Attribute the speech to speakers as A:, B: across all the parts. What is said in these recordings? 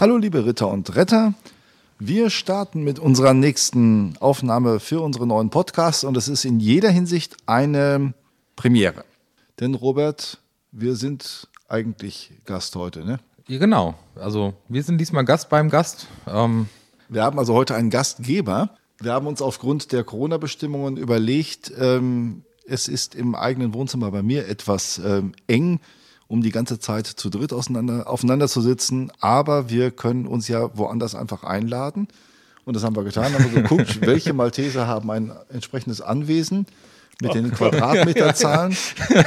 A: Hallo liebe Ritter und Retter. Wir starten mit unserer nächsten Aufnahme für unsere neuen Podcasts und es ist in jeder Hinsicht eine Premiere. Denn Robert, wir sind eigentlich Gast heute, ne?
B: Ja, genau. Also wir sind diesmal Gast beim Gast. Ähm
A: wir haben also heute einen Gastgeber. Wir haben uns aufgrund der Corona-Bestimmungen überlegt, ähm, es ist im eigenen Wohnzimmer bei mir etwas ähm, eng um die ganze Zeit zu dritt auseinander, aufeinander zu sitzen. Aber wir können uns ja woanders einfach einladen. Und das haben wir getan, haben wir geguckt, welche Malteser haben ein entsprechendes Anwesen mit den Quadratmeterzahlen.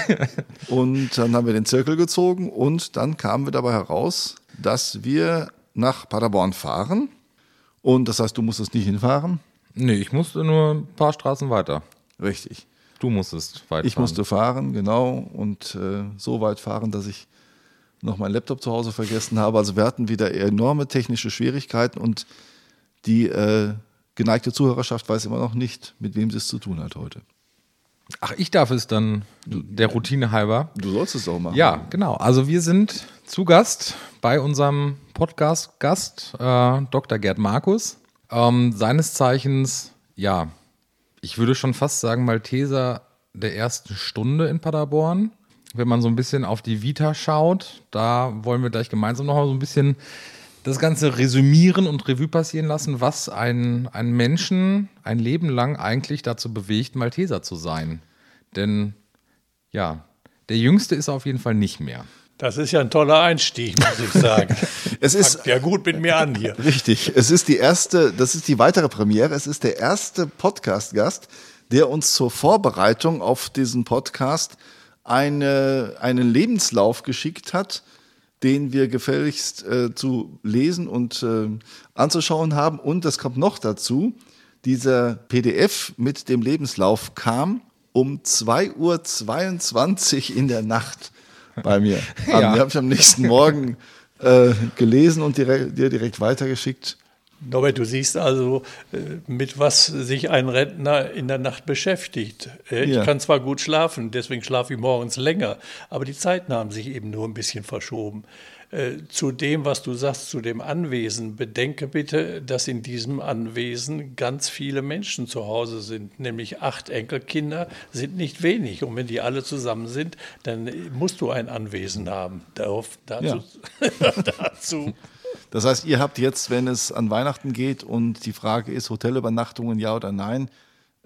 A: Und dann haben wir den Zirkel gezogen und dann kamen wir dabei heraus, dass wir nach Paderborn fahren. Und das heißt, du musstest nicht hinfahren?
B: Nee, ich musste nur ein paar Straßen weiter.
A: Richtig.
B: Du musstest
A: weit Ich fahren. musste fahren, genau. Und äh, so weit fahren, dass ich noch meinen Laptop zu Hause vergessen habe. Also wir hatten wieder enorme technische Schwierigkeiten und die äh, geneigte Zuhörerschaft weiß immer noch nicht, mit wem sie es zu tun hat heute.
B: Ach, ich darf es dann der Routine halber.
A: Du sollst es auch machen.
B: Ja, genau. Also wir sind zu Gast bei unserem Podcast-Gast, äh, Dr. Gerd Markus. Ähm, seines Zeichens, ja, ich würde schon fast sagen, Malteser der ersten Stunde in Paderborn. Wenn man so ein bisschen auf die Vita schaut, da wollen wir gleich gemeinsam noch mal so ein bisschen das Ganze resümieren und Revue passieren lassen, was einen, einen Menschen ein Leben lang eigentlich dazu bewegt, Malteser zu sein. Denn ja, der Jüngste ist auf jeden Fall nicht mehr.
C: Das ist ja ein toller Einstieg, muss ich sagen.
A: es ist
C: Fangt ja gut mit mir an hier.
A: Richtig. Es ist die erste, das ist die weitere Premiere. Es ist der erste Podcast-Gast, der uns zur Vorbereitung auf diesen Podcast eine, einen Lebenslauf geschickt hat, den wir gefälligst äh, zu lesen und äh, anzuschauen haben. Und das kommt noch dazu, dieser PDF mit dem Lebenslauf kam um 2.22 Uhr in der Nacht bei mir. ja. Die habe ich am nächsten Morgen äh, gelesen und direkt, dir direkt weitergeschickt.
C: Norbert, du siehst also, äh, mit was sich ein Rentner in der Nacht beschäftigt. Äh, ich ja. kann zwar gut schlafen, deswegen schlafe ich morgens länger, aber die Zeiten haben sich eben nur ein bisschen verschoben. Äh, zu dem, was du sagst, zu dem Anwesen, bedenke bitte, dass in diesem Anwesen ganz viele Menschen zu Hause sind, nämlich acht Enkelkinder sind nicht wenig. Und wenn die alle zusammen sind, dann musst du ein Anwesen haben. Darauf, dazu,
A: ja. dazu. Das heißt, ihr habt jetzt, wenn es an Weihnachten geht und die Frage ist, Hotelübernachtungen ja oder nein,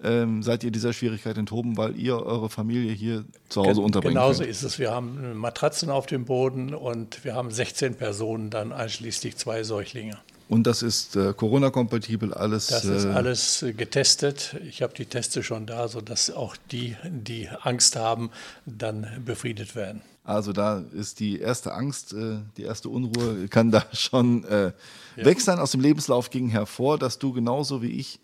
A: ähm, seid ihr dieser Schwierigkeit enthoben, weil ihr eure Familie hier zu Hause unterbringt.
C: Genauso könnt. ist es. Wir haben Matratzen auf dem Boden und wir haben 16 Personen, dann einschließlich zwei Säuglinge.
A: Und das ist äh, Corona-kompatibel alles?
C: Das ist äh, alles äh, getestet. Ich habe die Teste schon da, sodass auch die, die Angst haben, dann befriedet werden.
A: Also da ist die erste Angst, äh, die erste Unruhe kann da schon äh, ja. weg sein. Aus dem Lebenslauf ging hervor, dass du genauso wie ich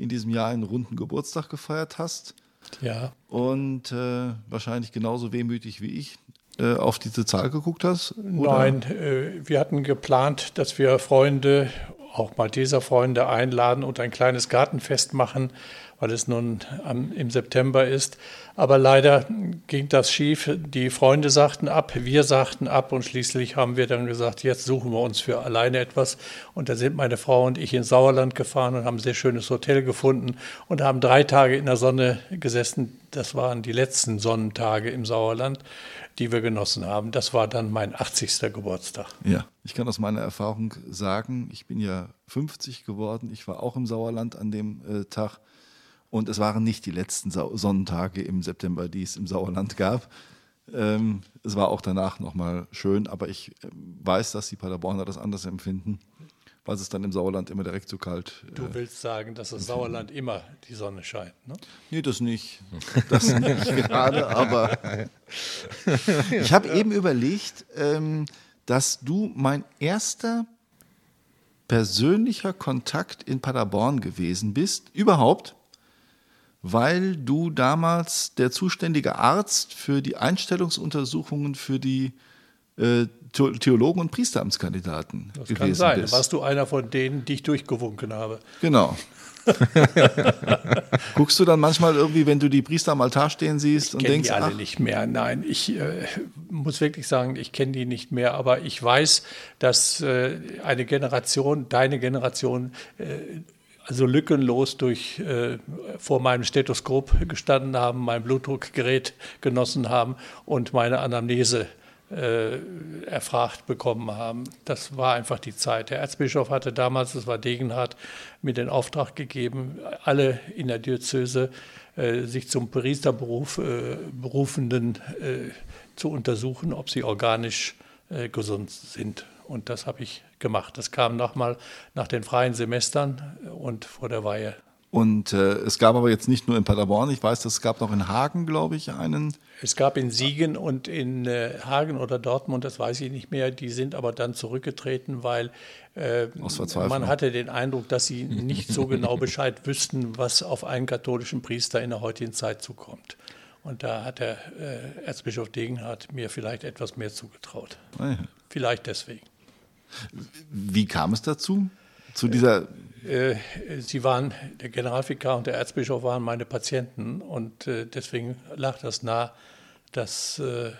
A: in diesem Jahr einen runden Geburtstag gefeiert hast.
C: Ja.
A: Und äh, wahrscheinlich genauso wehmütig wie ich äh, auf diese Zahl geguckt hast?
C: Oder? Nein, äh, wir hatten geplant, dass wir Freunde, auch Malteser Freunde einladen und ein kleines Gartenfest machen weil es nun am, im September ist. Aber leider ging das schief. Die Freunde sagten ab, wir sagten ab und schließlich haben wir dann gesagt, jetzt suchen wir uns für alleine etwas. Und da sind meine Frau und ich ins Sauerland gefahren und haben ein sehr schönes Hotel gefunden und haben drei Tage in der Sonne gesessen. Das waren die letzten Sonnentage im Sauerland, die wir genossen haben. Das war dann mein 80. Geburtstag.
A: Ja, ich kann aus meiner Erfahrung sagen, ich bin ja 50 geworden. Ich war auch im Sauerland an dem äh, Tag. Und es waren nicht die letzten Sonnentage im September, die es im Sauerland gab. Ähm, es war auch danach nochmal schön, aber ich äh, weiß, dass die Paderborner das anders empfinden, weil es dann im Sauerland immer direkt zu kalt.
C: Äh, du willst sagen, dass das Sauerland immer die Sonne scheint, ne?
A: Nee, das nicht. Das nicht gerade, aber ich habe eben überlegt, ähm, dass du mein erster persönlicher Kontakt in Paderborn gewesen bist, überhaupt weil du damals der zuständige Arzt für die Einstellungsuntersuchungen für die äh, Theologen und Priesteramtskandidaten das gewesen kann sein.
C: bist. Warst du einer von denen, die ich durchgewunken habe?
A: Genau. Guckst du dann manchmal irgendwie, wenn du die Priester am Altar stehen siehst
C: ich
A: und denkst,
C: die alle
A: ach,
C: nicht mehr. Nein, ich äh, muss wirklich sagen, ich kenne die nicht mehr, aber ich weiß, dass äh, eine Generation, deine Generation, äh, also lückenlos durch äh, vor meinem Stethoskop gestanden haben, mein Blutdruckgerät genossen haben und meine Anamnese äh, erfragt bekommen haben. Das war einfach die Zeit. Der Erzbischof hatte damals, das war Degenhardt, mir den Auftrag gegeben, alle in der Diözese äh, sich zum Priesterberuf äh, Berufenden äh, zu untersuchen, ob sie organisch äh, gesund sind. Und das habe ich gemacht. Das kam nochmal nach den freien Semestern und vor der Weihe.
A: Und äh, es gab aber jetzt nicht nur in Paderborn, ich weiß, es gab noch in Hagen, glaube ich, einen.
C: Es gab in Siegen und in äh, Hagen oder Dortmund, das weiß ich nicht mehr, die sind aber dann zurückgetreten, weil äh, man hatte den Eindruck, dass sie nicht so genau Bescheid wüssten, was auf einen katholischen Priester in der heutigen Zeit zukommt. Und da hat der äh, Erzbischof Degenhardt mir vielleicht etwas mehr zugetraut.
A: Ah, ja.
C: Vielleicht deswegen.
A: Wie kam es dazu? Zu dieser,
C: Äh, Sie waren, der Generalvikar und der Erzbischof waren meine Patienten und äh, deswegen lag das nah, dass äh,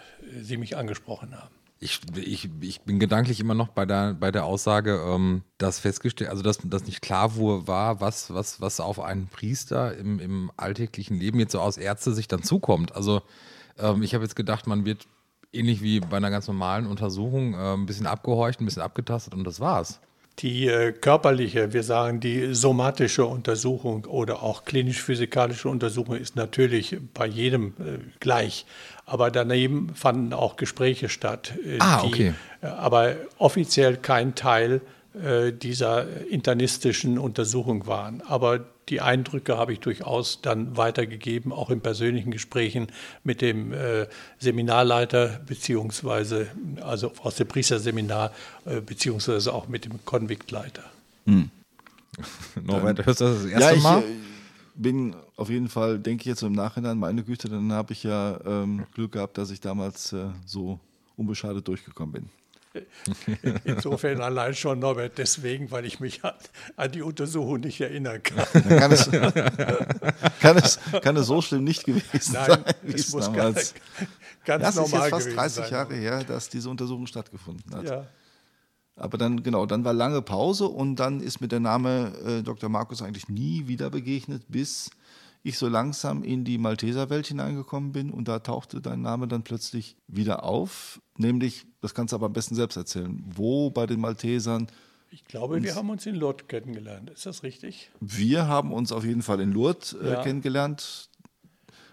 C: Sie mich angesprochen haben.
B: Ich, ich, ich bin gedanklich immer noch bei der, bei der Aussage, ähm, dass festgestellt, also dass, dass nicht klar wo- war, was, was, was auf einen Priester im, im alltäglichen Leben jetzt so aus Ärztesicht dann zukommt. Also ähm, ich habe jetzt gedacht, man wird ähnlich wie bei einer ganz normalen Untersuchung äh, ein bisschen abgehorcht, ein bisschen abgetastet und das war's.
C: Die äh, körperliche, wir sagen die somatische Untersuchung oder auch klinisch-physikalische Untersuchung ist natürlich bei jedem äh, gleich. Aber daneben fanden auch Gespräche statt, äh,
B: Ah,
C: die
B: okay.
C: äh, aber offiziell kein Teil dieser internistischen Untersuchung waren. Aber die Eindrücke habe ich durchaus dann weitergegeben, auch in persönlichen Gesprächen mit dem äh, Seminarleiter beziehungsweise also aus dem Priesterseminar äh, beziehungsweise auch mit dem Konviktleiter.
B: Norbert, hörst du das das
A: ja,
B: erste
A: ich
B: Mal?
A: äh, bin auf jeden Fall, denke ich jetzt im Nachhinein, meine Güte, dann habe ich ja ähm, Glück gehabt, dass ich damals äh, so unbeschadet durchgekommen bin.
C: Insofern allein schon, Norbert, deswegen, weil ich mich an, an die Untersuchung nicht erinnern kann.
A: Kann es, kann es, kann es so schlimm nicht gewesen
C: Nein,
A: sein, wie
C: es muss
A: damals.
C: ganz, ganz
A: Das ist
C: normal
A: jetzt fast
C: gewesen
A: 30
C: sein.
A: Jahre her, dass diese Untersuchung stattgefunden hat.
C: Ja.
A: Aber dann, genau, dann war lange Pause und dann ist mir der Name äh, Dr. Markus eigentlich nie wieder begegnet, bis ich so langsam in die Malteserwelt hineingekommen bin und da tauchte dein Name dann plötzlich wieder auf. Nämlich, das kannst du aber am besten selbst erzählen, wo bei den Maltesern.
C: Ich glaube, wir haben uns in Lourdes kennengelernt. Ist das richtig?
A: Wir haben uns auf jeden Fall in Lourdes äh,
C: Ja.
A: kennengelernt.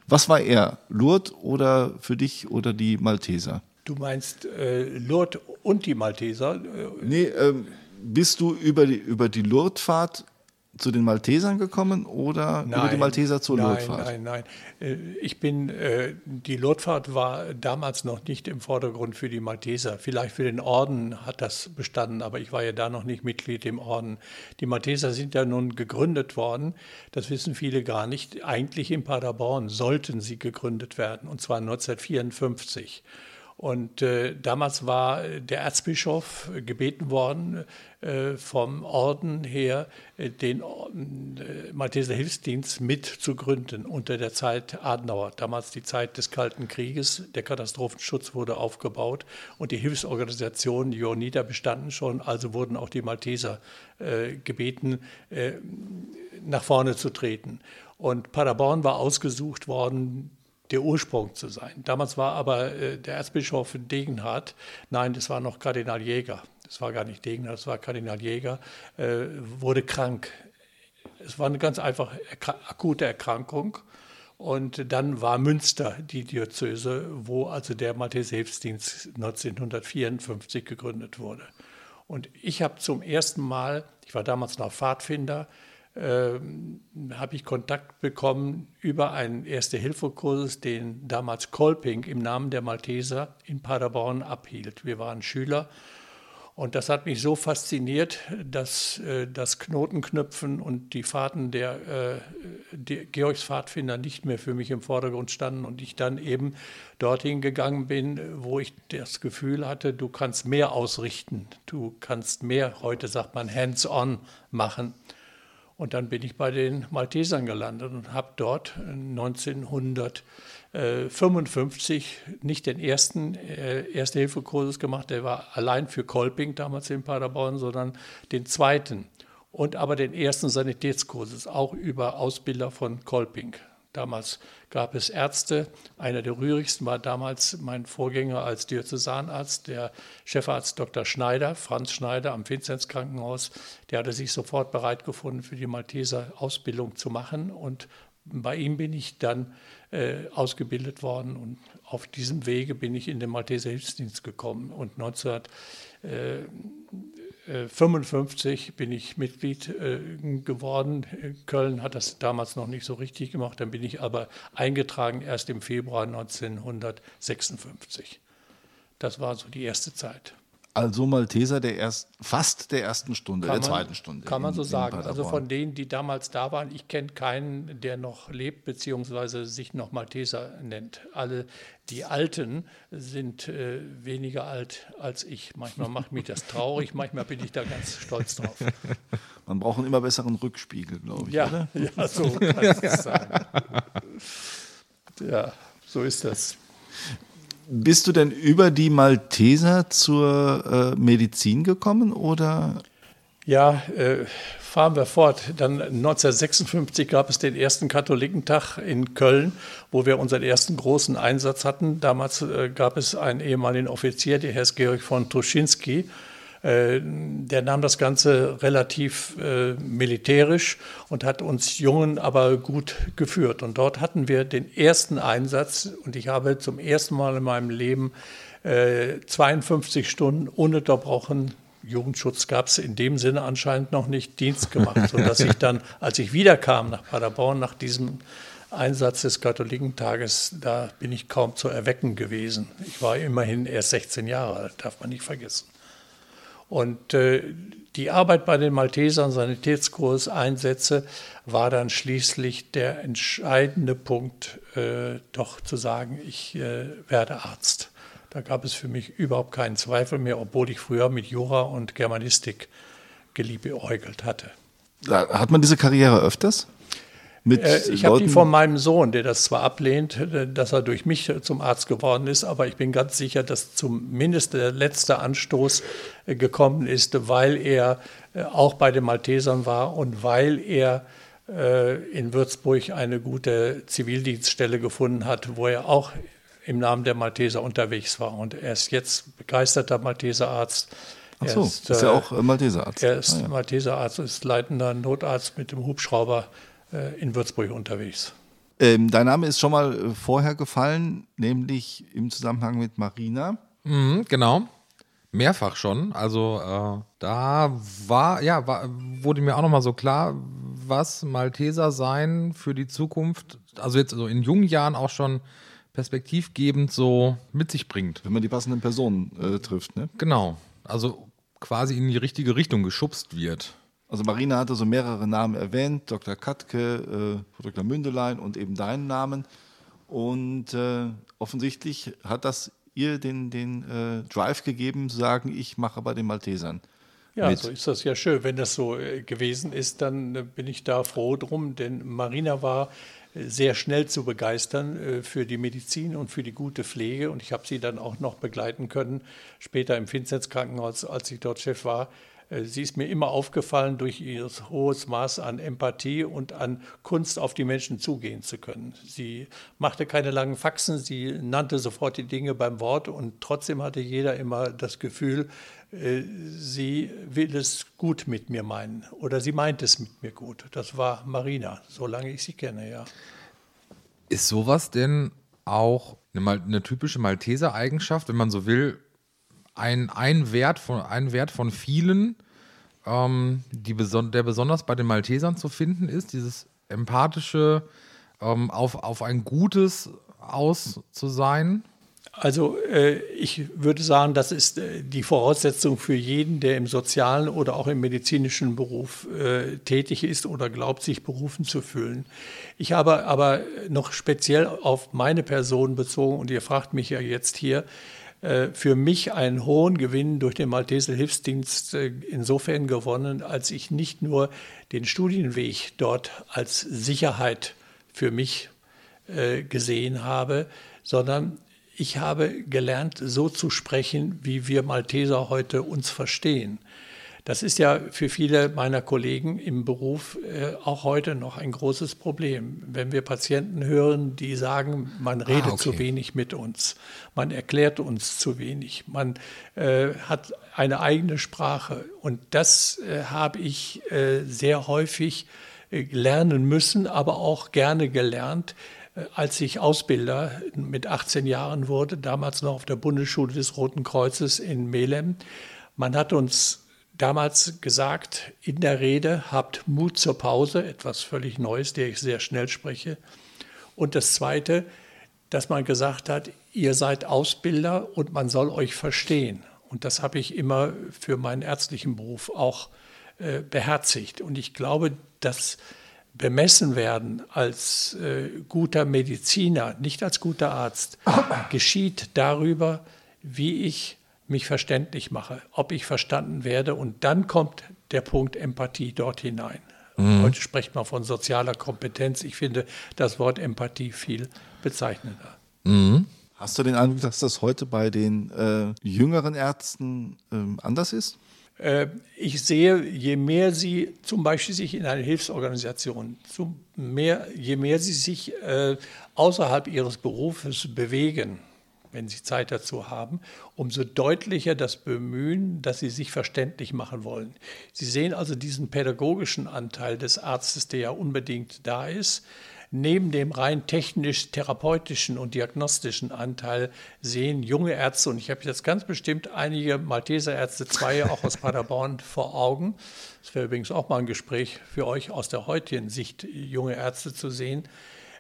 A: Was war er? Lourdes oder für dich oder die Malteser?
C: Du meinst äh, Lourdes und die Malteser? Äh,
A: Nee, ähm, bist du über die, über die Lourdesfahrt zu den Maltesern gekommen oder über die Malteser zur
C: nein,
A: Lourdesfahrt?
C: Nein, nein, Äh, Ich bin, äh, die Lourdesfahrt war damals noch nicht im Vordergrund für die Malteser. Vielleicht für den Orden hat das bestanden, aber ich war ja da noch nicht Mitglied im Orden. Die Malteser sind ja nun gegründet worden, das wissen viele gar nicht. Eigentlich in Paderborn sollten sie gegründet werden, und zwar 1954. Und äh, damals war der Erzbischof gebeten worden, äh, vom Orden her äh, den äh, Malteser Hilfsdienst mit zu gründen unter der Zeit Adenauer. Damals die Zeit des Kalten Krieges. Der Katastrophenschutz wurde aufgebaut und die Hilfsorganisationen, die Johanniter bestanden schon, also wurden auch die Malteser äh, gebeten, äh, nach vorne zu treten. Und Paderborn war ausgesucht worden, der Ursprung zu sein. Damals war aber äh, der Erzbischof Degenhardt, nein, das war noch Kardinal Jäger, das war gar nicht Degenhardt, das war Kardinal Jäger, äh, wurde krank. Es war eine ganz einfach erkra akute Erkrankung. Und dann war Münster die Diözese, wo also der Malteser Hilfsdienst 1954 gegründet wurde. Und ich habe zum ersten Mal, ich war damals noch Pfadfinder, ähm, habe ich Kontakt bekommen über einen Erste-Hilfe-Kurs, den damals Kolping im Namen der Malteser in Paderborn abhielt. Wir waren Schüler und das hat mich so fasziniert, dass äh, das Knotenknüpfen und die Fahrten der, äh, der Georgs Pfadfinder nicht mehr für mich im Vordergrund standen und ich dann eben dorthin gegangen bin, wo ich das Gefühl hatte, du kannst mehr ausrichten, du kannst mehr, heute sagt man hands-on machen. Und dann bin ich bei den Maltesern gelandet und habe dort 1955 nicht den ersten äh, Erste-Hilfe-Kurses gemacht, der war allein für Kolping damals in Paderborn, sondern den zweiten und aber den ersten Sanitätskurses, auch über Ausbilder von Kolping. Damals gab es Ärzte. Einer der rührigsten war damals mein Vorgänger als Diözesanarzt, der Chefarzt Dr. Schneider, Franz Schneider am Vinzenz Krankenhaus. Der hatte sich sofort bereit gefunden, für die Malteser Ausbildung zu machen. Und bei ihm bin ich dann äh, ausgebildet worden und auf diesem Wege bin ich in den Malteser Hilfsdienst gekommen. Und 1900 äh, 55 bin ich Mitglied äh, geworden. Köln hat das damals noch nicht so richtig gemacht. Dann bin ich aber eingetragen erst im Februar 1956. Das war so die erste Zeit.
A: Also Malteser der erst, fast der ersten Stunde,
C: kann
A: der
C: man,
A: zweiten Stunde.
C: Kann man so sagen. Also von denen, die damals da waren, ich kenne keinen, der noch lebt, beziehungsweise sich noch Malteser nennt. Alle die Alten sind äh, weniger alt als ich. Manchmal macht mich das traurig, manchmal bin ich da ganz stolz drauf.
A: Man braucht einen immer besseren Rückspiegel, glaube ich.
C: Ja,
A: oder?
C: ja so kann es sein. Ja, so ist das.
A: Bist du denn über die Malteser zur äh, Medizin gekommen oder?
C: Ja, äh, fahren wir fort. Dann 1956 gab es den ersten Katholikentag in Köln, wo wir unseren ersten großen Einsatz hatten. Damals äh, gab es einen ehemaligen Offizier, der Herr Georg von Tuschinski. Äh, der nahm das Ganze relativ äh, militärisch und hat uns Jungen aber gut geführt. Und dort hatten wir den ersten Einsatz und ich habe zum ersten Mal in meinem Leben äh, 52 Stunden ununterbrochen Jugendschutz gab es in dem Sinne anscheinend noch nicht Dienst gemacht, sodass ich dann, als ich wiederkam nach Paderborn, nach diesem Einsatz des Katholikentages, da bin ich kaum zu erwecken gewesen. Ich war immerhin erst 16 Jahre alt, darf man nicht vergessen. Und äh, die Arbeit bei den Maltesern, Sanitätskurs, Einsätze, war dann schließlich der entscheidende Punkt, äh, doch zu sagen, ich äh, werde Arzt. Da gab es für mich überhaupt keinen Zweifel mehr, obwohl ich früher mit Jura und Germanistik geliebäugelt hatte.
A: Hat man diese Karriere öfters?
C: Äh, ich habe die von meinem Sohn, der das zwar ablehnt, äh, dass er durch mich zum Arzt geworden ist, aber ich bin ganz sicher, dass zumindest der letzte Anstoß äh, gekommen ist, weil er auch bei den Maltesern war und weil er in Würzburg eine gute Zivildienststelle gefunden hat, wo er auch im Namen der Malteser unterwegs war. Und er ist jetzt begeisterter Malteserarzt.
A: Ach so, ist, ist ja auch Malteserarzt.
C: Er ist ah, ja. Malteserarzt, ist leitender Notarzt mit dem Hubschrauber äh, in Würzburg unterwegs.
A: Ähm, dein Name ist schon mal äh, vorher gefallen, nämlich im Zusammenhang mit Marina.
B: Mhm, genau. Mehrfach schon. Also äh, da war, ja, war, wurde mir auch nochmal so klar, was Malteser sein für die Zukunft, also jetzt so in jungen Jahren auch schon perspektivgebend so mit sich bringt.
A: Wenn man die passenden Personen äh, trifft, ne?
B: Genau. Also quasi in die richtige Richtung geschubst wird.
A: Also Marina hatte so mehrere Namen erwähnt, Dr. Katke, äh, Dr. Mündelein und eben deinen Namen. Und äh, offensichtlich hat das ihr den, den äh, Drive gegeben, zu sagen, ich mache bei den Maltesern.
C: Ja, mit. so ist das ja schön. Wenn das so äh, gewesen ist, dann äh, bin ich da froh drum, denn Marina war äh, sehr schnell zu begeistern für die Medizin und für die gute Pflege. Und ich habe sie dann auch noch begleiten können, später im Vinzenz Krankenhaus, als ich dort Chef war, sie ist mir immer aufgefallen durch ihr hohes Maß an Empathie und an Kunst auf die Menschen zugehen zu können. Sie machte keine langen Faxen, sie nannte sofort die Dinge beim Wort und trotzdem hatte jeder immer das Gefühl, äh, sie will es gut mit mir meinen oder sie meint es mit mir gut. Das war Marina, solange ich sie kenne, ja.
B: Ist sowas denn auch eine, eine typische Malteser-Eigenschaft, wenn man so will, ein, ein, Wert von, ein Wert von vielen, ähm, die beson der besonders bei den Maltesern zu finden ist, dieses empathische, ähm, auf, auf ein Gutes aus zu sein?
C: Also äh, ich würde sagen, das ist äh, die Voraussetzung für jeden, der im sozialen oder auch im medizinischen Beruf äh, tätig ist oder glaubt, sich berufen zu fühlen. Ich habe aber noch speziell auf meine Person bezogen, und ihr fragt mich ja jetzt hier, für mich einen hohen Gewinn durch den Malteser Hilfsdienst äh, insofern gewonnen, als ich nicht nur den Studienweg dort als Sicherheit für mich äh, gesehen habe, sondern ich habe gelernt, so zu sprechen, wie wir Malteser heute uns verstehen. Das ist ja für viele meiner Kollegen im Beruf äh, auch heute noch ein großes Problem. Wenn wir Patienten hören, die sagen, man ah, redet ah, okay. zu wenig mit uns, man erklärt uns zu wenig, man äh, hat eine eigene Sprache. Und das äh, habe ich äh, sehr häufig äh, lernen müssen, aber auch gerne gelernt, äh, als ich Ausbilder mit 18 Jahren wurde, damals noch auf der Bundesschule des Roten Kreuzes in Melem. Man hat uns damals gesagt in der Rede, habt Mut zur Pause, etwas völlig Neues, der ich sehr schnell spreche. Und das Zweite, dass man gesagt hat, ihr seid Ausbilder und man soll euch verstehen. Und das habe ich immer für meinen ärztlichen Beruf auch äh, beherzigt. Und ich glaube, dass bemessen werden als äh, guter Mediziner, nicht als guter Arzt, geschieht darüber, wie ich mich verständlich mache, ob ich verstanden werde. Und dann kommt der Punkt Empathie dort hinein. Mhm. Heute spricht man von sozialer Kompetenz. Ich finde das Wort Empathie viel bezeichnender.
A: Mhm. Hast du den Eindruck, dass das heute bei den äh, jüngeren Ärzten äh, anders ist?
C: Äh, ich sehe, je mehr sie zum Beispiel sich in einer Hilfsorganisation, mehr, je mehr sie sich äh, außerhalb ihres Berufes bewegen, wenn Sie Zeit dazu haben, umso deutlicher das Bemühen, dass Sie sich verständlich machen wollen. Sie sehen also diesen pädagogischen Anteil des Arztes, der ja unbedingt da ist. Neben dem rein technisch-therapeutischen und diagnostischen Anteil sehen junge Ärzte, und ich habe jetzt ganz bestimmt einige Malteser Ärzte, zwei auch aus Paderborn vor Augen. Das wäre übrigens auch mal ein Gespräch für euch aus der heutigen Sicht, junge Ärzte zu sehen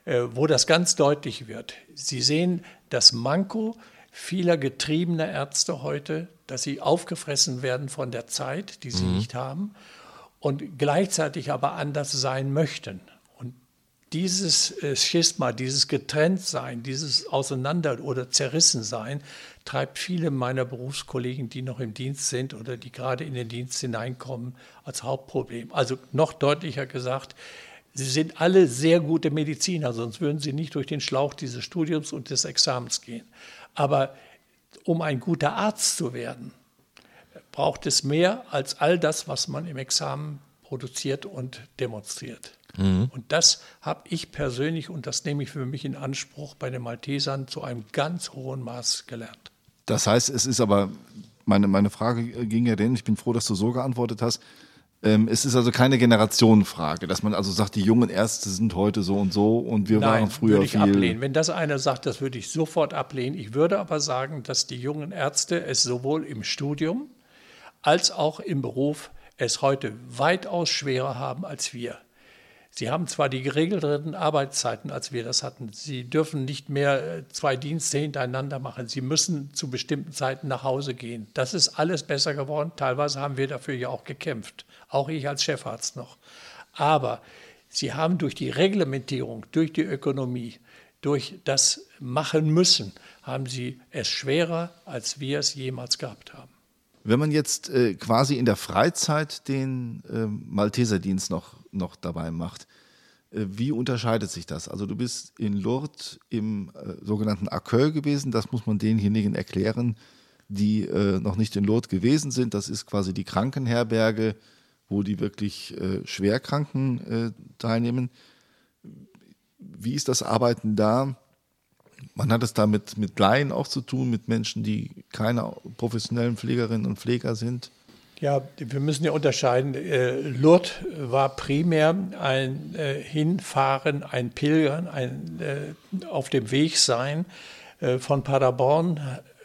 C: äh, wo das ganz deutlich wird. Sie sehen das Manko vieler getriebener Ärzte heute, dass sie aufgefressen werden von der Zeit, die sie mhm. nicht haben, und gleichzeitig aber anders sein möchten. Und dieses äh, Schisma, dieses Getrenntsein, dieses Auseinander- oder Zerrissensein treibt viele meiner Berufskollegen, die noch im Dienst sind oder die gerade in den Dienst hineinkommen, als Hauptproblem. Also noch deutlicher gesagt, Sie sind alle sehr gute Mediziner, sonst würden sie nicht durch den Schlauch dieses Studiums und des Examens gehen. Aber um ein guter Arzt zu werden, braucht es mehr als all das, was man im Examen produziert und demonstriert. Mhm. Und das habe ich persönlich, und das nehme ich für mich in Anspruch, bei den Maltesern zu einem ganz hohen Maß gelernt.
A: Das heißt, es ist aber, meine, meine Frage ging ja denn, ich bin froh, dass du so geantwortet hast, es ist also keine Generationenfrage, dass man also sagt, die jungen Ärzte sind heute so und so und wir Nein, waren früher
C: würde ich
A: viel.
C: ablehnen. Wenn das einer sagt, das würde ich sofort ablehnen. Ich würde aber sagen, dass die jungen Ärzte es sowohl im Studium als auch im Beruf es heute weitaus schwerer haben als wir. Sie haben zwar die geregelteren Arbeitszeiten, als wir das hatten. Sie dürfen nicht mehr äh, zwei Dienste hintereinander machen. Sie müssen zu bestimmten Zeiten nach Hause gehen. Das ist alles besser geworden. Teilweise haben wir dafür ja auch gekämpft. Auch ich als Chefarzt noch. Aber sie haben durch die Reglementierung, durch die Ökonomie, durch das Machen müssen, haben sie es schwerer, als wir es jemals gehabt haben.
A: Wenn man jetzt äh, quasi in der Freizeit den äh, Malteserdienst noch, noch dabei macht, äh, wie unterscheidet sich das? Also du bist in Lourdes im äh, sogenannten Accueil gewesen, das muss man denjenigen erklären, die äh, noch nicht in Lourdes gewesen sind. Das ist quasi die Krankenherberge, wo die wirklich äh, Schwerkranken teilnehmen. Wie ist das Arbeiten da? Man hat es da mit, mit Laien auch zu tun, mit Menschen, die keine professionellen Pflegerinnen und Pfleger sind.
C: Ja, wir müssen ja unterscheiden. Äh, Lourdes war primär ein äh, Hinfahren, ein Pilgern, ein äh, auf dem Weg sein von Paderborn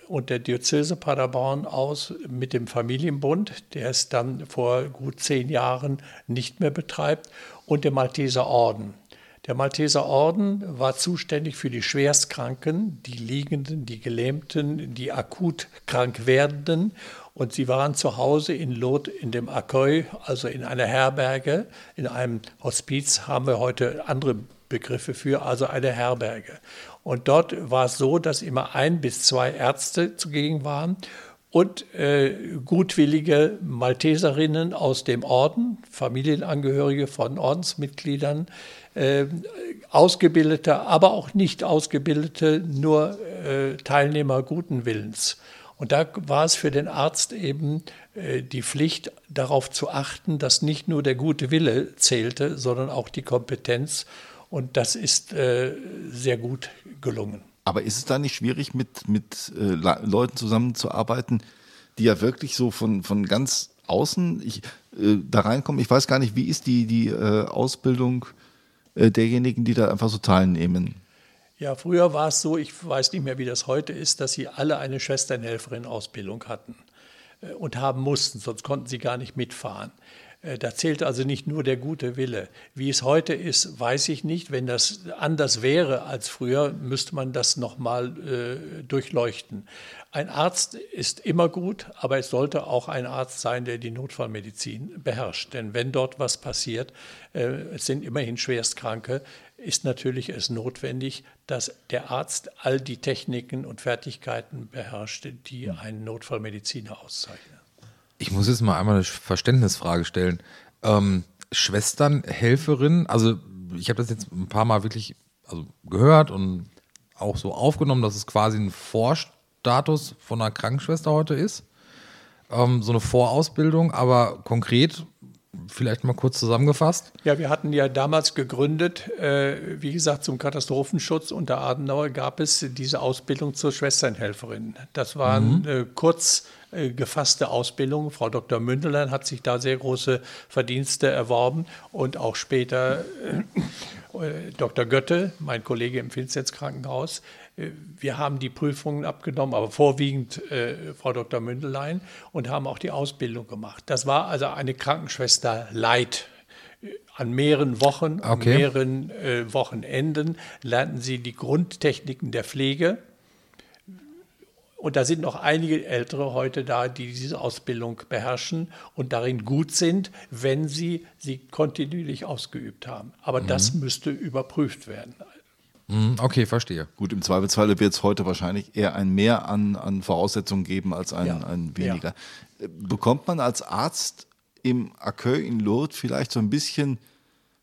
C: und der Diözese Paderborn aus mit dem Familienbund, der es dann vor gut zehn Jahren nicht mehr betreibt, und dem Malteser Orden. Der Malteser Orden war zuständig für die Schwerstkranken, die Liegenden, die Gelähmten, die akut krank werdenden. Und sie waren zu Hause in Lot in dem Accueil, also in einer Herberge, in einem Hospiz haben wir heute andere Fachbegriffe für, also eine Herberge. Und dort war es so, dass immer ein bis zwei Ärzte zugegen waren und äh, gutwillige Malteserinnen aus dem Orden, Familienangehörige von Ordensmitgliedern, äh, ausgebildete, aber auch nicht ausgebildete, nur äh, Teilnehmer guten Willens. Und da war es für den Arzt eben äh, die Pflicht, darauf zu achten, dass nicht nur der gute Wille zählte, sondern auch die Kompetenz. Und das ist äh, sehr gut gelungen.
A: Aber ist es da nicht schwierig, mit, mit äh, Leuten zusammenzuarbeiten, die ja wirklich so von, von ganz außen ich, äh, da reinkommen? Ich weiß gar nicht, wie ist die, die äh, Ausbildung derjenigen, die da einfach so teilnehmen?
C: Ja, früher war es so, ich weiß nicht mehr, wie das heute ist, dass sie alle eine Schwesternhelferin-Ausbildung hatten äh, und haben mussten, sonst konnten sie gar nicht mitfahren. Äh, da zählt also nicht nur der gute Wille. Wie es heute ist, weiß ich nicht. Wenn das anders wäre als früher, müsste man das nochmal äh, durchleuchten. Ein Arzt ist immer gut, aber es sollte auch ein Arzt sein, der die Notfallmedizin beherrscht. Denn wenn dort was passiert, äh, es sind immerhin Schwerstkranke, ist natürlich es notwendig, dass der Arzt all die Techniken und Fertigkeiten beherrscht, die einen Notfallmediziner auszeichnen.
B: Ich muss jetzt mal einmal eine Verständnisfrage stellen. Ähm, Schwestern, Helferin, also ich habe das jetzt ein paar Mal wirklich also gehört und auch so aufgenommen, dass es quasi ein Vorstatus von einer Krankenschwester heute ist. Ähm, so eine Vorausbildung, aber konkret vielleicht mal kurz zusammengefasst?
C: Ja, wir hatten ja damals gegründet, äh, wie gesagt, zum Katastrophenschutz unter Adenauer gab es diese Ausbildung zur Schwesternhelferin. Das waren mhm. äh, kurz äh, gefasste Ausbildung. Frau Dr. Mündelein hat sich da sehr große Verdienste erworben und auch später äh, Dr. Götte, mein Kollege im Finstens Krankenhaus. Äh, wir haben die Prüfungen abgenommen, aber vorwiegend äh, Frau Dr. Mündelein und haben auch die Ausbildung gemacht. Das war also eine Krankenschwester Leid. An mehreren Wochen, okay. an mehreren äh, Wochenenden lernten sie die Grundtechniken der Pflege, und da sind noch einige Ältere heute da, die diese Ausbildung beherrschen und darin gut sind, wenn sie sie kontinuierlich ausgeübt haben. Aber mhm. das müsste überprüft werden.
B: Mhm, okay, verstehe.
A: Gut, im Zweifelsfalle wird es heute wahrscheinlich eher ein Mehr an, an Voraussetzungen geben als ein, ja. ein weniger. Ja. Bekommt man als Arzt im Accueil in Lourdes vielleicht so ein bisschen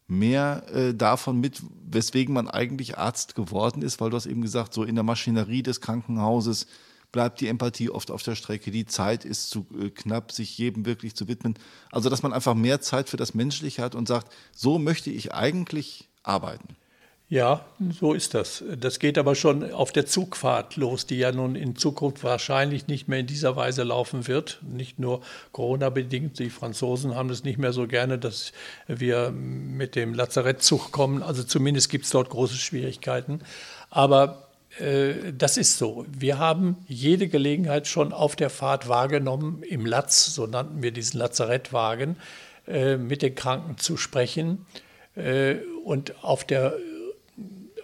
A: mehr äh, davon mit, weswegen man eigentlich Arzt geworden ist, weil du hast eben gesagt, so in der Maschinerie des Krankenhauses bleibt die Empathie oft auf der Strecke. Die Zeit ist zu äh, knapp, sich jedem wirklich zu widmen. Also, dass man einfach mehr Zeit für das Menschliche hat und sagt, so möchte ich eigentlich arbeiten.
C: Ja, so ist das. Das geht aber schon auf der Zugfahrt los, die ja nun in Zukunft wahrscheinlich nicht mehr in dieser Weise laufen wird. Nicht nur Corona-bedingt. Die Franzosen haben es nicht mehr so gerne, dass wir mit dem Lazarettzug kommen. Also zumindest gibt es dort große Schwierigkeiten. Aber äh, das ist so. Wir haben jede Gelegenheit schon auf der Fahrt wahrgenommen, im Latz, so nannten wir diesen Lazarettwagen, äh, mit den Kranken zu sprechen. Äh, und auf der,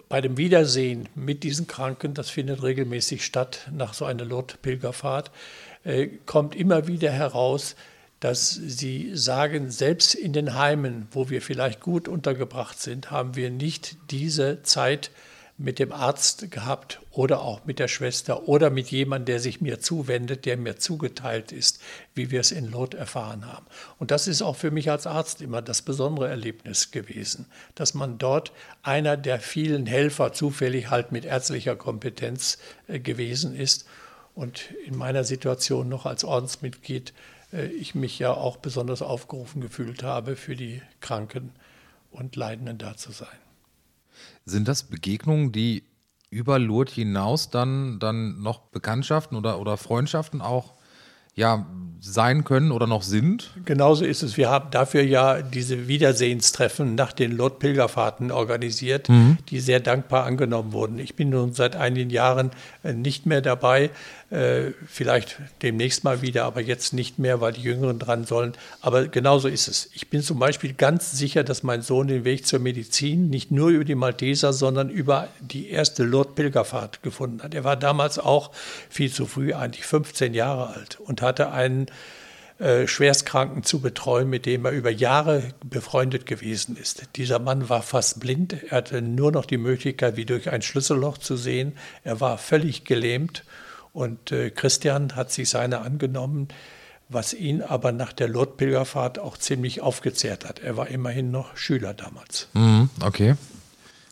C: bei dem Wiedersehen mit diesen Kranken, das findet regelmäßig statt nach so einer Lourdes-Pilgerfahrt, kommt immer wieder heraus, dass sie sagen, selbst in den Heimen, wo wir vielleicht gut untergebracht sind, haben wir nicht diese Zeit mit dem Arzt gehabt oder auch mit der Schwester oder mit jemandem, der sich mir zuwendet, der mir zugeteilt ist, wie wir es in Lot erfahren haben. Und das ist auch für mich als Arzt immer das besondere Erlebnis gewesen, dass man dort einer der vielen Helfer zufällig halt mit ärztlicher Kompetenz äh, gewesen ist. Und in meiner Situation noch als Ordensmitglied äh, ich mich ja auch besonders aufgerufen gefühlt habe, für die Kranken und Leidenden da zu sein.
B: Sind das Begegnungen, die über Lourdes hinaus dann, dann noch Bekanntschaften oder, oder Freundschaften auch ja, sein können oder noch sind?
C: Genauso ist es. Wir haben dafür ja diese Wiedersehenstreffen nach den Lot-Pilgerfahrten organisiert, mhm. die sehr dankbar angenommen wurden. Ich bin nun seit einigen Jahren äh, nicht mehr dabei, äh, vielleicht demnächst mal wieder, aber jetzt nicht mehr, weil die Jüngeren dran sollen. Aber genauso ist es. Ich bin zum Beispiel ganz sicher, dass mein Sohn den Weg zur Medizin nicht nur über die Malteser, sondern über die erste Lourdes-Pilgerfahrt gefunden hat. Er war damals auch viel zu früh, eigentlich 15 Jahre alt und hatte einen äh, Schwerstkranken zu betreuen, mit dem er über Jahre befreundet gewesen ist. Dieser Mann war fast blind, er hatte nur noch die Möglichkeit, wie durch ein Schlüsselloch zu sehen. Er war völlig gelähmt und äh, Christian hat sich seiner angenommen, was ihn aber nach der Lourdes-Pilgerfahrt auch ziemlich aufgezehrt hat. Er war immerhin noch Schüler damals.
B: Mhm, okay.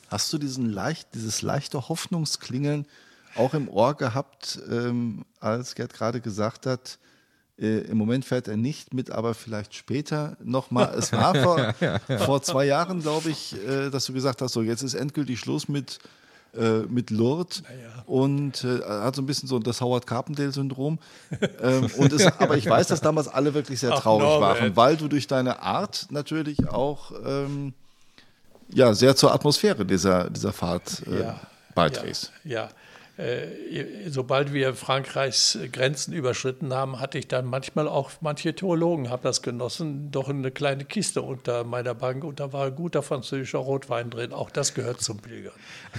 A: Hast du diesen leicht, dieses leichte Hoffnungsklingeln auch im Ohr gehabt, ähm, als Gerd gerade gesagt hat, äh, im Moment fährt er nicht mit, aber vielleicht später nochmal. Es war vor, vor zwei Jahren, glaube ich, äh, dass du gesagt hast, so jetzt ist endgültig Schluss mit, äh, mit Lourdes
C: Naja.
A: und äh, hat so ein bisschen so das Howard Carpendale-Syndrom. ähm, und es, aber ich weiß, dass damals alle wirklich sehr
C: Ach,
A: traurig
C: Norbert.
A: waren, weil du durch deine Art natürlich auch ähm, ja, sehr zur Atmosphäre dieser, dieser Fahrt äh,
C: Ja,
A: beiträgst.
C: Ja, ja. Äh, sobald wir Frankreichs Grenzen überschritten haben, hatte ich dann manchmal auch, manche Theologen haben das genossen, doch eine kleine Kiste unter meiner Bank und da war guter französischer Rotwein drin. Auch das gehört zum Pilgern.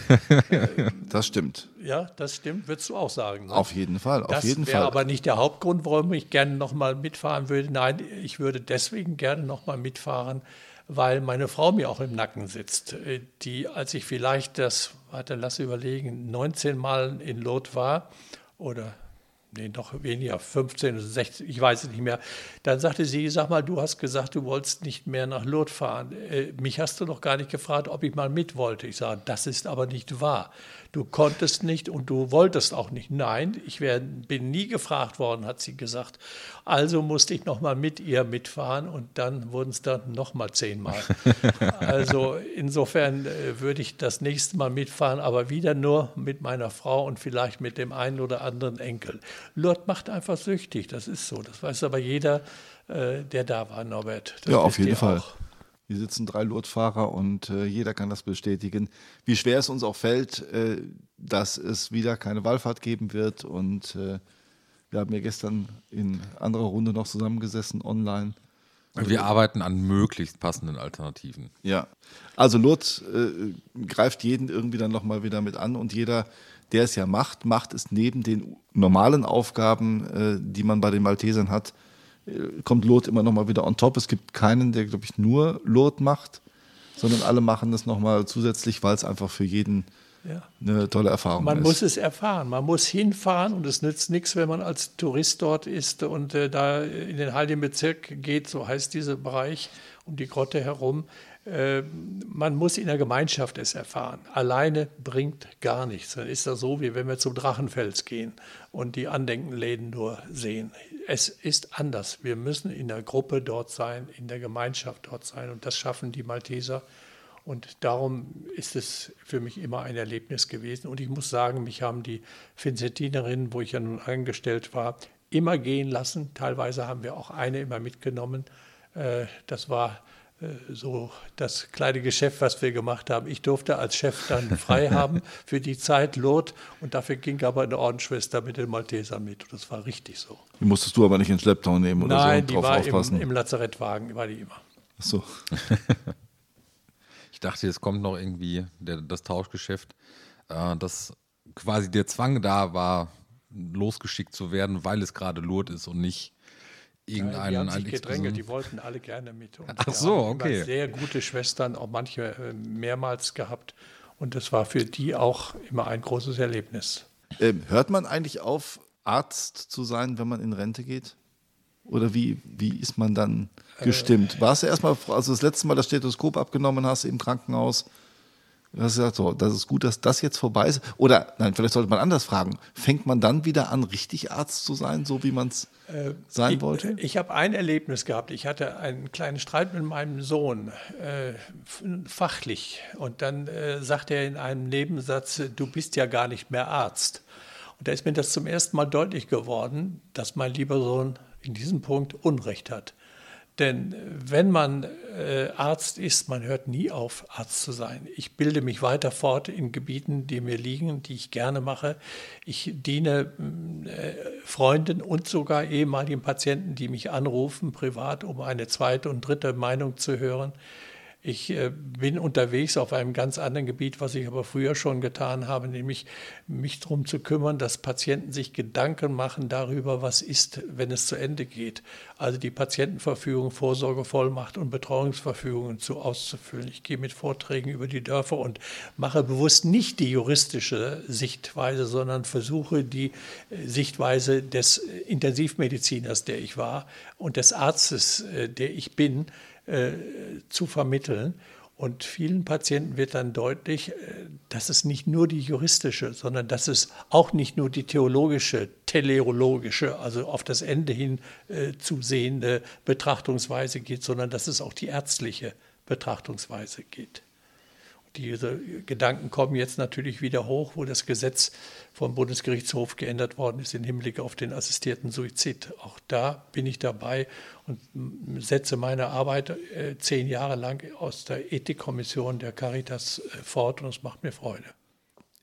A: Das stimmt.
C: Ja, das stimmt, würdest du auch sagen. Ne?
A: Auf jeden Fall, auf
C: das
A: jeden
C: wäre
A: Fall.
C: aber nicht der Hauptgrund, warum ich gerne nochmal mitfahren würde. Nein, ich würde deswegen gerne nochmal mitfahren, weil meine Frau mir auch im Nacken sitzt. Äh, Die, als ich vielleicht das, warte, lass überlegen, 19 Mal in Lot war oder nee, noch weniger, 15 oder 16, ich weiß es nicht mehr. Dann sagte sie, sag mal, du hast gesagt, du wolltest nicht mehr nach Lourdes fahren. Äh, mich hast du noch gar nicht gefragt, ob ich mal mit wollte. Ich sage, das ist aber nicht wahr. Du konntest nicht und du wolltest auch nicht. Nein, ich wär, bin nie gefragt worden, hat sie gesagt. Also musste ich noch mal mit ihr mitfahren und dann wurden es dann noch mal zehnmal. also insofern äh, würde ich das nächste Mal mitfahren, aber wieder nur mit meiner Frau und vielleicht mit dem einen oder anderen Enkel. Lourdes macht einfach süchtig, das ist so. Das weiß aber jeder, äh, der da war, Norbert. Das
A: Ja, auf jeden Fall.
C: auch.
A: Hier sitzen drei Lourdes-Fahrer und äh, jeder kann das bestätigen. Wie schwer es uns auch fällt, äh, dass es wieder keine Wallfahrt geben wird. Und äh, wir haben ja gestern in anderer Runde noch zusammengesessen online.
B: Wir arbeiten an möglichst passenden Alternativen.
A: Ja, also Lourdes äh, greift jeden irgendwie dann nochmal wieder mit an und jeder, der es ja macht, macht es neben den normalen Aufgaben, äh, die man bei den Maltesern hat, äh, kommt Lourdes immer nochmal wieder on top. Es gibt keinen, der, glaube ich, nur Lourdes macht, sondern alle machen das nochmal zusätzlich, weil es einfach für jeden
C: Ja.
A: eine tolle Erfahrung
C: Man
A: ist.
C: muss es erfahren. Man muss hinfahren und es nützt nichts, wenn man als Tourist dort ist und äh, da in den Heiligen Bezirk geht, so heißt dieser Bereich um die Grotte herum. Äh, man muss in der Gemeinschaft es erfahren. Alleine bringt gar nichts. Dann ist das so, wie wenn wir zum Drachenfels gehen und die Andenkenläden nur sehen. Es ist anders. Wir müssen in der Gruppe dort sein, in der Gemeinschaft dort sein und das schaffen die Malteser. Und darum ist es für mich immer ein Erlebnis gewesen. Und ich muss sagen, mich haben die Vincentinerinnen, wo ich ja nun angestellt war, immer gehen lassen. Teilweise haben wir auch eine immer mitgenommen. Äh, Das war äh, so das kleine Geschäft, was wir gemacht haben. Ich durfte als Chef dann frei haben für die Zeit Lot und dafür ging aber eine Ordensschwester mit den Maltesern mit. Und das war richtig so.
A: Die musstest du aber nicht in Schlepptau nehmen oder
C: Nein,
A: so
C: die
A: drauf
C: war
A: aufpassen.
C: im, im Lazarettwagen, war die immer.
A: Ach so.
B: Ich dachte, jetzt kommt noch irgendwie der, das Tauschgeschäft, äh, dass quasi der Zwang da war, losgeschickt zu werden, weil es gerade Lourdes ist und nicht
C: die
B: irgendeinen
C: haben sich gedrängelt, die wollten alle gerne mit. Und
B: Ach so, okay.
C: Sehr gute Schwestern, auch manche äh, mehrmals gehabt. Und das war für die auch immer ein großes Erlebnis.
A: Ähm, hört man eigentlich auf, Arzt zu sein, wenn man in Rente geht? Oder wie, wie ist man dann gestimmt? Warst du erstmal, also das letzte Mal das Stethoskop abgenommen hast im Krankenhaus, du hast gesagt, so, das ist gut, dass das jetzt vorbei ist. Oder, nein, vielleicht sollte man anders fragen, fängt man dann wieder an, richtig Arzt zu sein, so wie man es sein
C: ich,
A: wollte?
C: Ich habe ein Erlebnis gehabt. Ich hatte einen kleinen Streit mit meinem Sohn, äh, fachlich. Und dann äh, sagte er in einem Nebensatz, du bist ja gar nicht mehr Arzt. Und da ist mir das zum ersten Mal deutlich geworden, dass mein lieber Sohn in diesem Punkt Unrecht hat. Denn äh, wenn man äh, Arzt ist, man hört nie auf, Arzt zu sein. Ich bilde mich weiter fort in Gebieten, die mir liegen, die ich gerne mache. Ich diene mh, äh, Freunden und sogar ehemaligen Patienten, die mich anrufen, privat, um eine zweite und dritte Meinung zu hören. Ich äh, bin unterwegs auf einem ganz anderen Gebiet, was ich aber früher schon getan habe, nämlich mich darum zu kümmern, dass Patienten sich Gedanken machen darüber, was ist, wenn es zu Ende geht. Also die Patientenverfügung, Vorsorgevollmacht und Betreuungsverfügungen zu auszufüllen. Ich gehe mit Vorträgen über die Dörfer und mache bewusst nicht die juristische Sichtweise, sondern versuche die äh, Sichtweise des Intensivmediziners, der ich war, und des Arztes, äh, der ich bin, äh, zu vermitteln. Und vielen Patienten wird dann deutlich, äh, dass es nicht nur die juristische, sondern dass es auch nicht nur die theologische, teleologische, also auf das Ende hin äh, zu sehende Betrachtungsweise geht, sondern dass es auch die ärztliche Betrachtungsweise geht diese Gedanken kommen jetzt natürlich wieder hoch, wo das Gesetz vom Bundesgerichtshof geändert worden ist im Hinblick auf den assistierten Suizid. Auch da bin ich dabei und setze meine Arbeit äh, zehn Jahre lang aus der Ethikkommission der Caritas äh, fort und es macht mir Freude.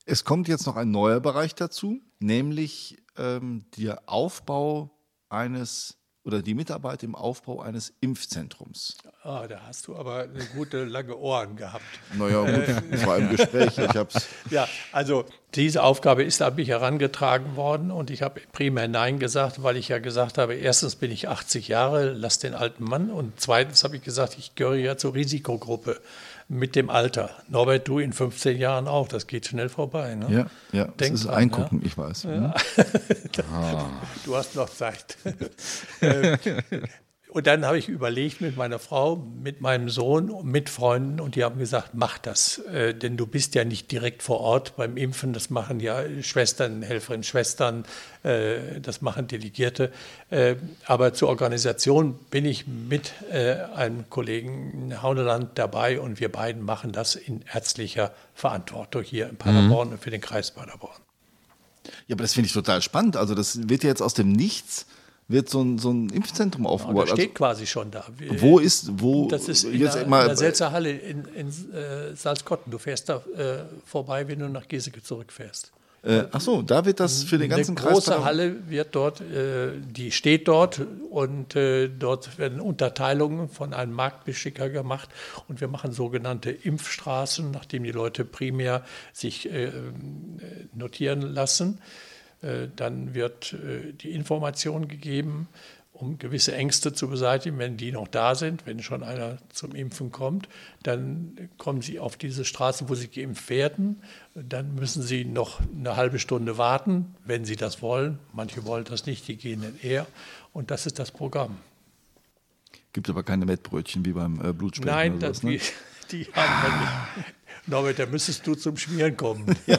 A: Es kommt jetzt noch ein neuer Bereich dazu, nämlich ähm, der Aufbau eines oder die Mitarbeit im Aufbau eines Impfzentrums.
C: Ah, da hast du aber eine gute lange Ohren gehabt.
A: Naja, gut, es war im Gespräch. Ich hab's.
C: Ja, also diese Aufgabe ist an mich herangetragen worden und ich habe primär Nein gesagt, weil ich ja gesagt habe, erstens bin ich 80 Jahre, lass den alten Mann und zweitens habe ich gesagt, ich gehöre ja zur Risikogruppe mit dem Alter. Norbert, du in 15 Jahren auch, das geht schnell vorbei. Ne?
A: Ja, ja, Denk das ist Eingucken, ja? ich weiß. Ja.
C: ah. Du hast noch Zeit. Und dann habe ich überlegt mit meiner Frau, mit meinem Sohn, mit Freunden und die haben gesagt, mach das, äh, denn du bist ja nicht direkt vor Ort beim Impfen, das machen ja Schwestern, Helferinnen, Schwestern, äh, das machen Delegierte. Äh, aber zur Organisation bin ich mit äh, einem Kollegen in Hauneland dabei und wir beiden machen das in ärztlicher Verantwortung hier in Paderborn mhm. und für den Kreis Paderborn.
A: Ja, aber das finde ich total spannend. Also das wird ja jetzt aus dem Nichts wird so ein, so ein Impfzentrum aufgebaut.
C: Ja, das steht also, quasi schon da.
A: Wo ist, wo?
C: Das ist in jetzt der, mal, in der Selzer Halle in, in äh, Salzkotten. Du fährst da äh, vorbei, wenn du nach Geseke zurückfährst.
A: Äh, ach so, da wird das für den ganzen
C: Kreis. Eine große Halle wird dort, äh, die steht dort und äh, dort werden Unterteilungen von einem Marktbeschicker gemacht und wir machen sogenannte Impfstraßen, nachdem die Leute primär sich äh, notieren lassen. Äh, dann wird äh, die Information gegeben, um gewisse Ängste zu beseitigen, wenn die noch da sind, wenn schon einer zum Impfen kommt, dann kommen sie auf diese Straße, wo sie geimpft werden. Dann müssen sie noch eine halbe Stunde warten, wenn sie das wollen. Manche wollen das nicht, die gehen dann eher. Und das ist das Programm.
A: Gibt aber keine Mettbrötchen wie beim äh, Blutspenden.
C: Nein, das, ne? die, die haben wir nicht. Norbert, da müsstest du zum Schmieren kommen. Ja.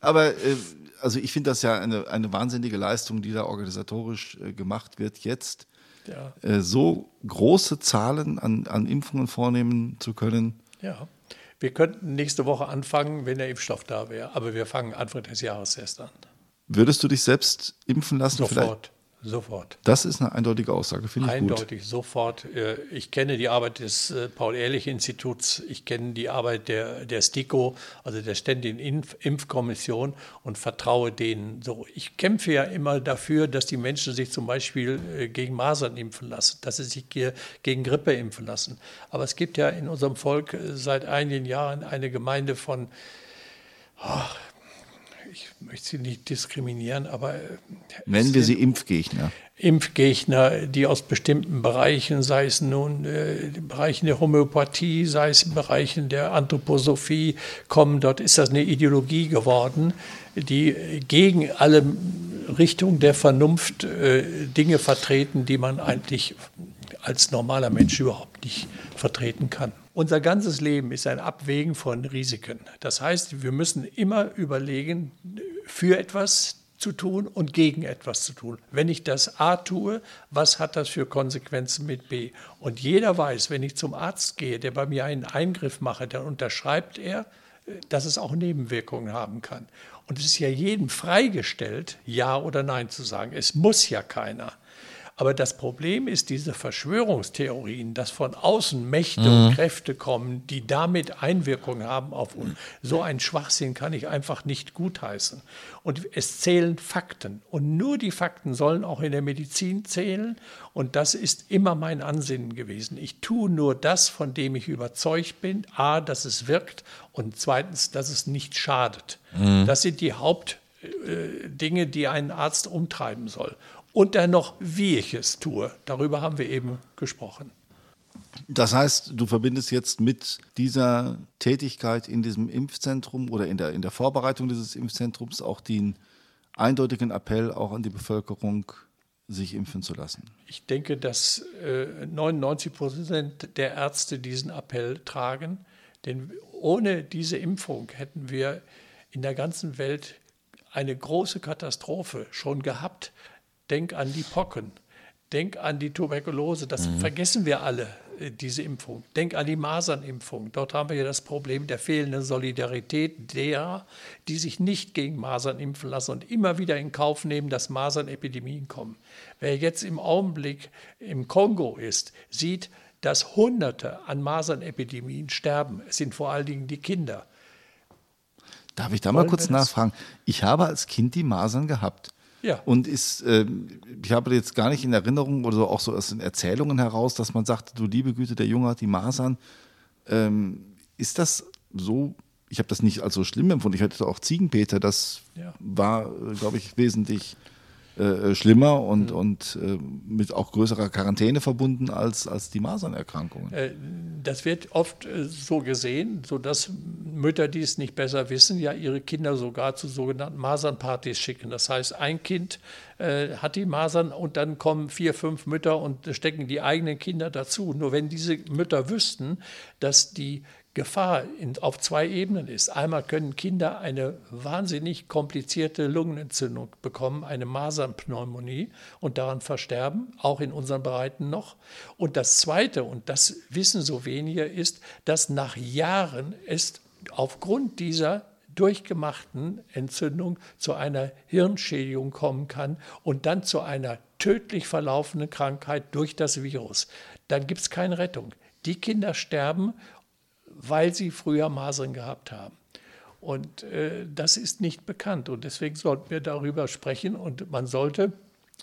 A: Aber äh, also ich finde das ja eine, eine wahnsinnige Leistung, die da organisatorisch äh, gemacht wird, jetzt ja. äh, so große Zahlen an, an Impfungen vornehmen zu können.
C: Ja. Wir könnten nächste Woche anfangen, wenn der Impfstoff da wäre, aber wir fangen Anfang des Jahres erst an.
A: Würdest du dich selbst impfen lassen?
C: Sofort. Vielleicht? Sofort.
A: Das ist eine eindeutige Aussage, finde ich
C: Eindeutig, gut. sofort. Äh, ich kenne die Arbeit des äh, Paul-Ehrlich-Instituts, ich kenne die Arbeit der, der STIKO, also der Ständigen Impf Impfkommission und vertraue denen so. Ich kämpfe ja immer dafür, dass die Menschen sich zum Beispiel äh, gegen Masern impfen lassen, dass sie sich gegen Grippe impfen lassen. Aber es gibt ja in unserem Volk seit einigen Jahren eine Gemeinde von, oh, ich möchte sie nicht diskriminieren, aber. Äh,
A: Nennen wir sie Impfgegner.
C: Impfgegner, die aus bestimmten Bereichen, sei es nun äh, Bereichen der Homöopathie, sei es in Bereichen der Anthroposophie kommen, dort ist das eine Ideologie geworden, die gegen alle Richtungen der Vernunft äh, Dinge vertreten, die man eigentlich als normaler Mensch überhaupt nicht vertreten kann. Unser ganzes Leben ist ein Abwägen von Risiken. Das heißt, wir müssen immer überlegen, für etwas zu tun und gegen etwas zu tun. Wenn ich das A tue, was hat das für Konsequenzen mit B? Und jeder weiß, wenn ich zum Arzt gehe, der bei mir einen Eingriff mache, dann unterschreibt er, dass es auch Nebenwirkungen haben kann. Und es ist ja jedem freigestellt, Ja oder Nein zu sagen. Es muss ja keiner. Aber das Problem ist diese Verschwörungstheorien, dass von außen Mächte mhm. und Kräfte kommen, die damit Einwirkung haben auf uns. So ein Schwachsinn kann ich einfach nicht gutheißen. Und es zählen Fakten. Und nur die Fakten sollen auch in der Medizin zählen. Und das ist immer mein Ansinnen gewesen. Ich tue nur das, von dem ich überzeugt bin. A, dass es wirkt und zweitens, dass es nicht schadet. Mhm. Das sind die Hauptdinge, äh, die einen Arzt umtreiben soll. Und dann noch, wie ich es tue. Darüber haben wir eben gesprochen.
A: Das heißt, du verbindest jetzt mit dieser Tätigkeit in diesem Impfzentrum oder in der, in der Vorbereitung dieses Impfzentrums auch den eindeutigen Appell auch an die Bevölkerung, sich impfen zu lassen.
C: Ich denke, dass äh, 99 Prozent der Ärzte diesen Appell tragen, denn ohne diese Impfung hätten wir in der ganzen Welt eine große Katastrophe schon gehabt. Denk an die Pocken, denk an die Tuberkulose, das mhm. vergessen wir alle, äh, diese Impfung. Denk an die Masernimpfung. Dort haben wir ja das Problem der fehlenden Solidarität derer, die sich nicht gegen Masern impfen lassen und immer wieder in Kauf nehmen, dass Masernepidemien kommen. Wer jetzt im Augenblick im Kongo ist, sieht, dass Hunderte an Masernepidemien sterben. Es sind vor allen Dingen die Kinder.
A: Darf ich da Wollen mal kurz nachfragen? Ich habe als Kind die Masern gehabt. Ja. Und ist, äh, ich habe jetzt gar nicht in Erinnerung oder auch so aus den Erzählungen heraus, dass man sagte, du liebe Güte, der Junge hat die Masern. Ähm, ist das so? Ich habe das nicht als so schlimm empfunden. Ich hatte auch Ziegenpeter, das ja. war, äh, glaube ich, wesentlich äh, schlimmer und, mhm. und äh, mit auch größerer Quarantäne verbunden als, als die Masernerkrankungen. Äh,
C: das wird oft äh, so gesehen, sodass Mütter, die es nicht besser wissen, ja ihre Kinder sogar zu sogenannten Masernpartys schicken. Das heißt, ein Kind hat die Masern und dann kommen vier, fünf Mütter und stecken die eigenen Kinder dazu. Nur wenn diese Mütter wüssten, dass die Gefahr in, auf zwei Ebenen ist. Einmal können Kinder eine wahnsinnig komplizierte Lungenentzündung bekommen, eine Masernpneumonie und daran versterben, auch in unseren Breiten noch. Und das Zweite, und das wissen so wenige, ist, dass nach Jahren es aufgrund dieser durchgemachten Entzündung zu einer Hirnschädigung kommen kann und dann zu einer tödlich verlaufenden Krankheit durch das Virus. Dann gibt es keine Rettung. Die Kinder sterben weil sie früher Masern gehabt haben. Und äh, das ist nicht bekannt. Und deswegen sollten wir darüber sprechen. Und man sollte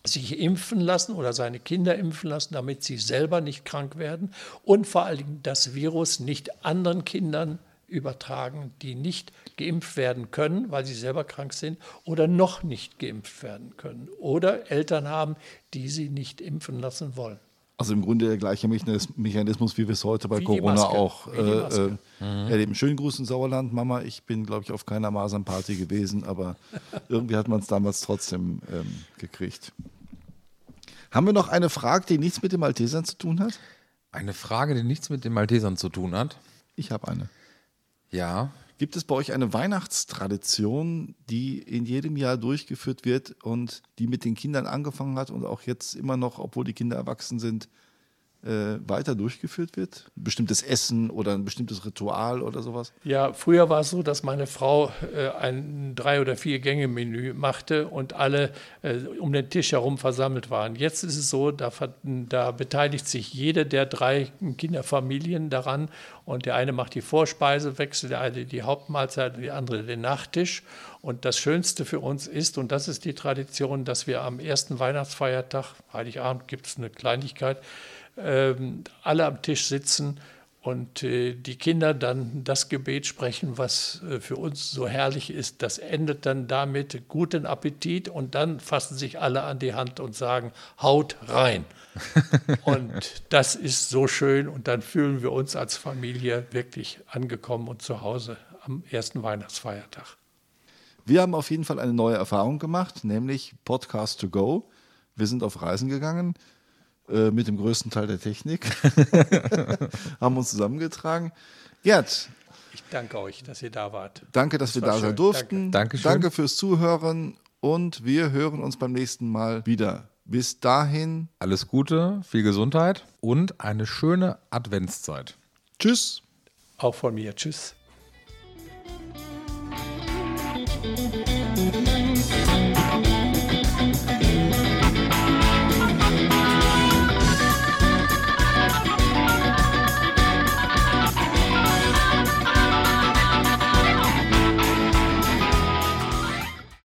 C: sich impfen lassen oder seine Kinder impfen lassen, damit sie selber nicht krank werden. Und vor allen Dingen das Virus nicht anderen Kindern übertragen, die nicht geimpft werden können, weil sie selber krank sind oder noch nicht geimpft werden können. Oder Eltern haben, die sie nicht impfen lassen wollen.
A: Also im Grunde der gleiche Mechanismus, wie wir es heute bei wie Corona auch äh, äh, mhm. erleben. Schönen Gruß in Sauerland, Mama. Ich bin, glaube ich, auf keiner Masernparty gewesen, aber irgendwie hat man es damals trotzdem ähm, gekriegt. Haben wir noch eine Frage, die nichts mit den Maltesern zu tun hat?
B: Eine Frage, die nichts mit den Maltesern zu tun hat?
A: Ich habe eine.
B: Ja.
A: Gibt es bei euch eine Weihnachtstradition, die in jedem Jahr durchgeführt wird und die mit den Kindern angefangen hat und auch jetzt immer noch, obwohl die Kinder erwachsen sind, äh, weiter durchgeführt wird? Ein bestimmtes Essen oder ein bestimmtes Ritual oder sowas?
C: Ja, früher war es so, dass meine Frau äh, ein drei- oder vier Gänge-Menü machte und alle äh, um den Tisch herum versammelt waren. Jetzt ist es so, da, da beteiligt sich jede der drei Kinderfamilien daran und der eine macht die Vorspeise, wechselt der eine die Hauptmahlzeit die andere den Nachtisch. Und das Schönste für uns ist, und das ist die Tradition, dass wir am ersten Weihnachtsfeiertag, Heiligabend gibt es eine Kleinigkeit, alle am Tisch sitzen und äh, die Kinder dann das Gebet sprechen, was äh, für uns so herrlich ist. Das endet dann damit guten Appetit und dann fassen sich alle an die Hand und sagen, haut rein. und das ist so schön und dann fühlen wir uns als Familie wirklich angekommen und zu Hause am ersten Weihnachtsfeiertag.
A: Wir haben auf jeden Fall eine neue Erfahrung gemacht, nämlich Podcast to go. Wir sind auf Reisen gegangen. Äh, mit dem größten Teil der Technik. haben uns zusammengetragen. Gerd.
C: Ich danke euch, dass ihr da wart.
A: Danke, dass das wir da sein durften.
B: Danke.
A: Danke fürs Zuhören und wir hören uns beim nächsten Mal wieder. Bis dahin.
B: Alles Gute, viel Gesundheit und eine schöne Adventszeit.
A: Tschüss.
C: Auch von mir. Tschüss.